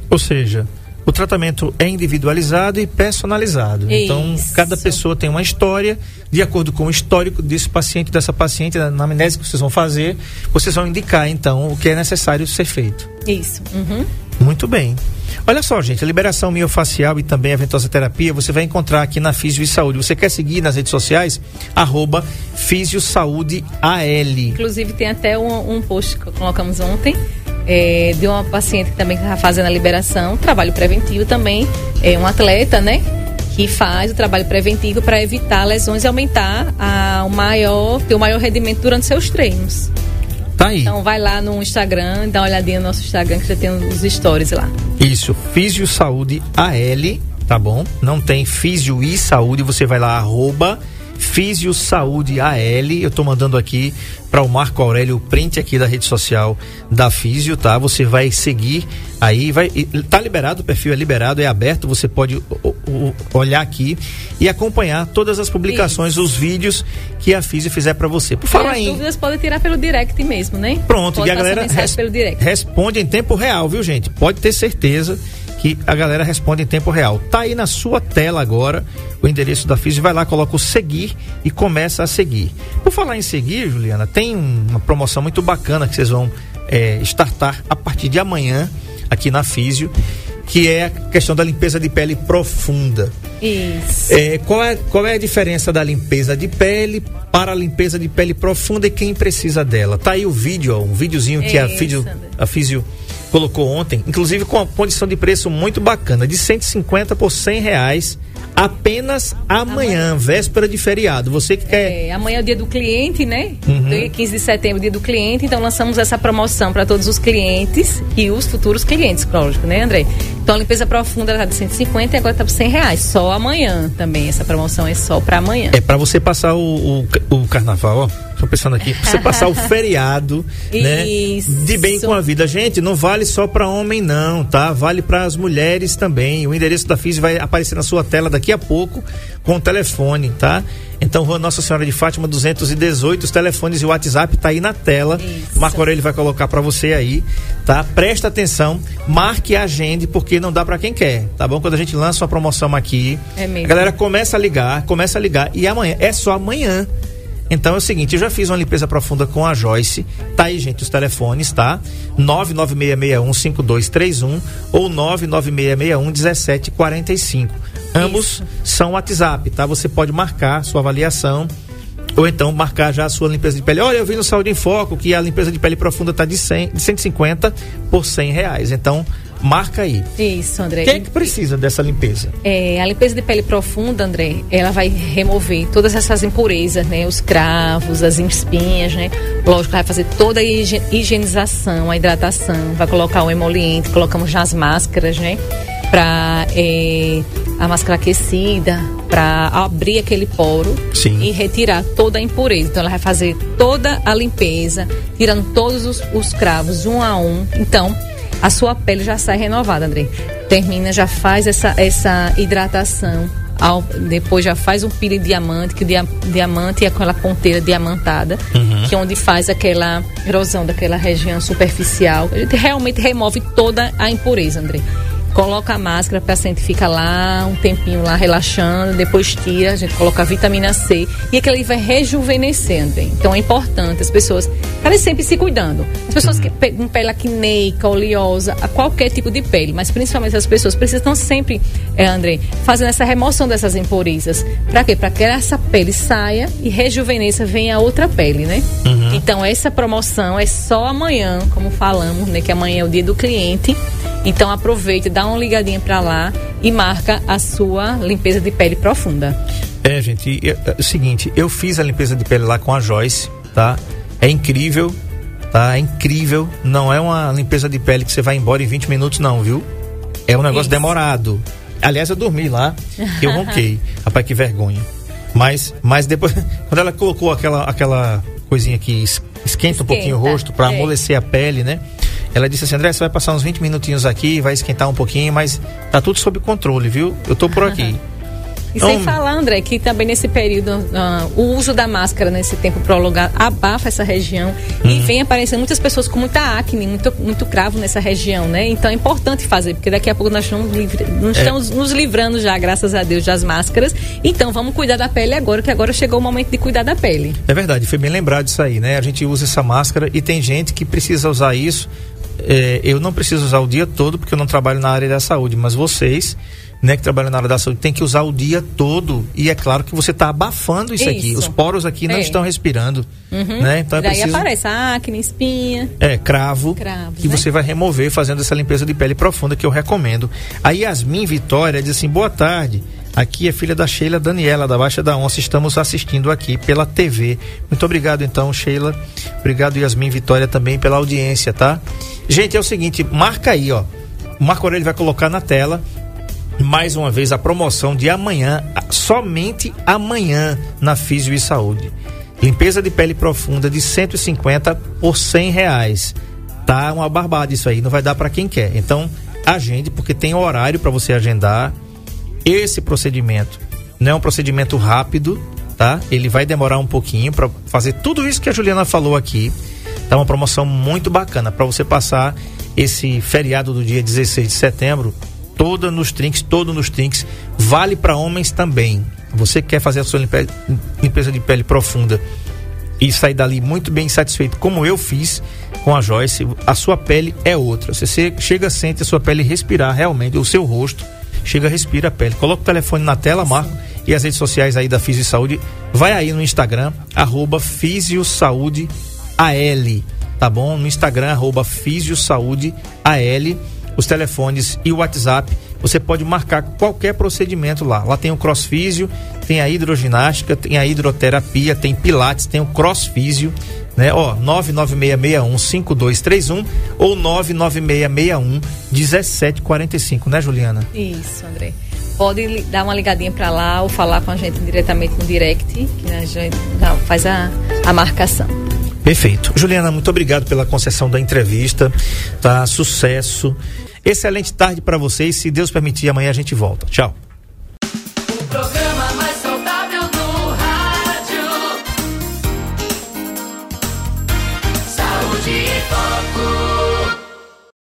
Ou seja, o tratamento é individualizado e personalizado. Isso. Então, cada pessoa tem uma história, de acordo com o histórico desse paciente, dessa paciente, na amnésia que vocês vão fazer, vocês vão indicar, então, o que é necessário ser feito. Isso. Uhum. Muito bem. Olha só, gente, a liberação miofacial e também a ventosa terapia você vai encontrar aqui na Físio e Saúde. Você quer seguir nas redes sociais? Arroba Físio Saúde AL. Inclusive tem até um, um post que colocamos ontem é, de uma paciente que também está fazendo a liberação, trabalho preventivo também, é um atleta, né? Que faz o trabalho preventivo para evitar lesões e aumentar a, o maior, ter o maior rendimento durante seus treinos. Tá aí. Então vai lá no Instagram, dá uma olhadinha no nosso Instagram que já tem os stories lá. Isso, Físio Saúde AL, tá bom? Não tem Físio e Saúde, você vai lá, arroba Físio Saúde AL. Eu estou mandando aqui para o Marco Aurélio o print aqui da rede social da Físio, tá? Você vai seguir aí, vai tá liberado, o perfil é liberado, é aberto, você pode olhar aqui e acompanhar todas as publicações, Isso. os vídeos que a Físio fizer para você. Por falar em dúvidas pode tirar pelo direct mesmo, né? Pronto, pode e a galera res, responde em tempo real, viu, gente? Pode ter certeza que a galera responde em tempo real. Tá aí na sua tela agora o endereço da Físio, vai lá, coloca o seguir e começa a seguir. Por falar em seguir, Juliana, tem uma promoção muito bacana que vocês vão é, startar a partir de amanhã aqui na Físio, que é a questão da limpeza de pele profunda. Isso. É, qual, é, qual é a diferença da limpeza de pele para a limpeza de pele profunda e quem precisa dela? Tá aí o vídeo, ó, um videozinho que a Físio, a Físio colocou ontem, inclusive com uma condição de preço muito bacana, de 150 por 100 reais apenas amanhã, amanhã, véspera de feriado. Você que quer. É, amanhã é o dia do cliente, né? Uhum. 15 de setembro, dia do cliente. Então lançamos essa promoção para todos os clientes e os futuros clientes, lógico, né, André? Então a limpeza profunda está de 150 e agora está por 100 reais. Só amanhã também. Essa promoção é só para amanhã. É para você passar o, o, o carnaval, ó Tô pensando aqui, pra você passar o feriado, né? De bem com a vida. Gente, não vale só para homem não, tá? Vale para as mulheres também. O endereço da FIS vai aparecer na sua tela daqui a pouco com o telefone, tá? Então, Rua Nossa Senhora de Fátima 218, os telefones e o WhatsApp tá aí na tela. Isso. Marco Aurélio vai colocar para você aí, tá? Presta atenção, marque a agende porque não dá para quem quer, tá bom? Quando a gente lança uma promoção aqui, é a galera começa a ligar, começa a ligar e amanhã, é só amanhã Então é o seguinte, eu já fiz uma limpeza profunda com a Joyce. Tá aí, gente, os telefones, tá? 996615231 ou 996611745. Ambos Isso. são WhatsApp, tá? Você pode marcar sua avaliação ou então marcar já a sua limpeza de pele. Olha, eu vi no Saúde em Foco que a limpeza de pele profunda tá de, 100, de 150 por 100 reais. Então, marca aí. Isso, André. Quem é que precisa dessa limpeza? É, a limpeza de pele profunda, André, ela vai remover todas essas impurezas, né? Os cravos, as espinhas, né? Lógico, vai fazer toda a higi- higienização, a hidratação, vai colocar o emoliente, colocamos já as máscaras, né? Pra é, a máscara aquecida, para abrir aquele poro Sim. e retirar toda a impureza. Então, ela vai fazer toda a limpeza, tirando todos os, os cravos um a um. Então, a sua pele já sai renovada, André. Termina, já faz essa, essa hidratação. Ao- depois já faz um pile diamante, que o dia- diamante é aquela ponteira diamantada, que é onde faz aquela erosão daquela região superficial. A gente realmente remove toda a impureza, André. Coloca a máscara, o paciente fica lá um tempinho lá relaxando, depois tira, a gente coloca a vitamina C e aquilo ali vai rejuvenescer, André. Então é importante as pessoas estarem sempre se cuidando. As pessoas que com pele acneica, oleosa, a qualquer tipo de pele, mas principalmente as pessoas precisam sempre, é, André, fazendo essa remoção dessas impurezas. Para quê? Para que essa pele saia e rejuvenesça, venha outra pele, né? Então essa promoção é só amanhã, como falamos, né? Que amanhã é o dia do cliente. Então aproveite, dá uma ligadinha para lá e marca a sua limpeza de pele profunda. É, gente, é, é o seguinte, eu fiz a limpeza de pele lá com a Joyce, tá? É incrível, tá? É incrível. Não é uma limpeza de pele que você vai embora em 20 minutos, não, viu? É um negócio Isso. demorado. Aliás, eu dormi lá, eu ronquei. Rapaz, que vergonha. Mas, mas depois, quando ela colocou aquela, aquela coisinha que es- esquenta, um pouquinho o Esquenta, rosto para é. amolecer a pele, né? Ela disse assim, André, você vai passar uns 20 minutinhos aqui, vai esquentar um pouquinho, mas tá tudo sob controle, viu? Eu tô por aqui. E Então- sem falar, André, que também nesse período, ah, o uso da máscara nesse tempo prolongado abafa essa região e Uhum. vem aparecendo muitas pessoas com muita acne, muito, muito cravo nessa região, né? Então é importante fazer, porque daqui a pouco nós estamos, livre- nós É. estamos nos livrando já, graças a Deus, das máscaras. Então vamos cuidar da pele agora, que agora chegou o momento de cuidar da pele. É verdade, foi bem lembrado disso aí, né? A gente usa essa máscara e tem gente que precisa usar isso. É, eu não preciso usar o dia todo porque eu não trabalho na área da saúde, mas vocês, né, que trabalham na área da saúde, tem que usar o dia todo. E é claro que você está abafando isso, aqui. Isso. Os poros aqui não É. estão respirando, né? Então é Daí preciso aparece a acne, espinha. é, cravo, Cravos, que né? você vai remover fazendo essa limpeza de pele profunda que eu recomendo. A Yasmin Vitória diz assim: boa tarde. Aqui é filha da Sheila Daniela, da Baixa da Onça. Estamos assistindo aqui pela TV. Muito obrigado, então, Sheila. Obrigado, Yasmin Vitória, também pela audiência, tá? Gente, é o seguinte: marca aí, ó. O Marco Aurélio vai colocar na tela mais uma vez a promoção de amanhã, somente amanhã, na Físio e Saúde. Limpeza de pele profunda de 150 por 100 reais. Tá uma barbada isso aí, não vai dar para quem quer. Então, agende, porque tem horário para você agendar. Esse procedimento não é um procedimento rápido, tá? Ele vai demorar um pouquinho para fazer tudo isso que a Juliana falou aqui. Tá uma promoção muito bacana para você passar esse feriado do dia 16 de setembro toda nos trinks, todo nos trinks. Vale para homens também. Você que quer fazer a sua limpe- limpeza de pele profunda e sair dali muito bem satisfeito, como eu fiz com a Joyce, a sua pele é outra. Você chega, sente a sua pele respirar realmente, o seu rosto chega, respira a pele. Coloca o telefone na tela, Marco, e as redes sociais aí da Fisio Saúde. Vai aí no Instagram, arroba Fisio Saúde AL, tá bom? No Instagram, arroba Fisio Saúde AL, os telefones e o WhatsApp. Você pode marcar qualquer procedimento lá. Lá tem o crossfísio, tem a hidroginástica, tem a hidroterapia, tem pilates, tem o crossfísio, né? Ó, 996615231 ou 996611745, né, Juliana? Isso, André. Pode dar uma ligadinha para lá ou falar com a gente diretamente no direct, que a gente faz a, a marcação. Perfeito. Juliana, muito obrigado pela concessão da entrevista, tá? Sucesso. Excelente tarde para vocês. Se Deus permitir, amanhã a gente volta. Tchau.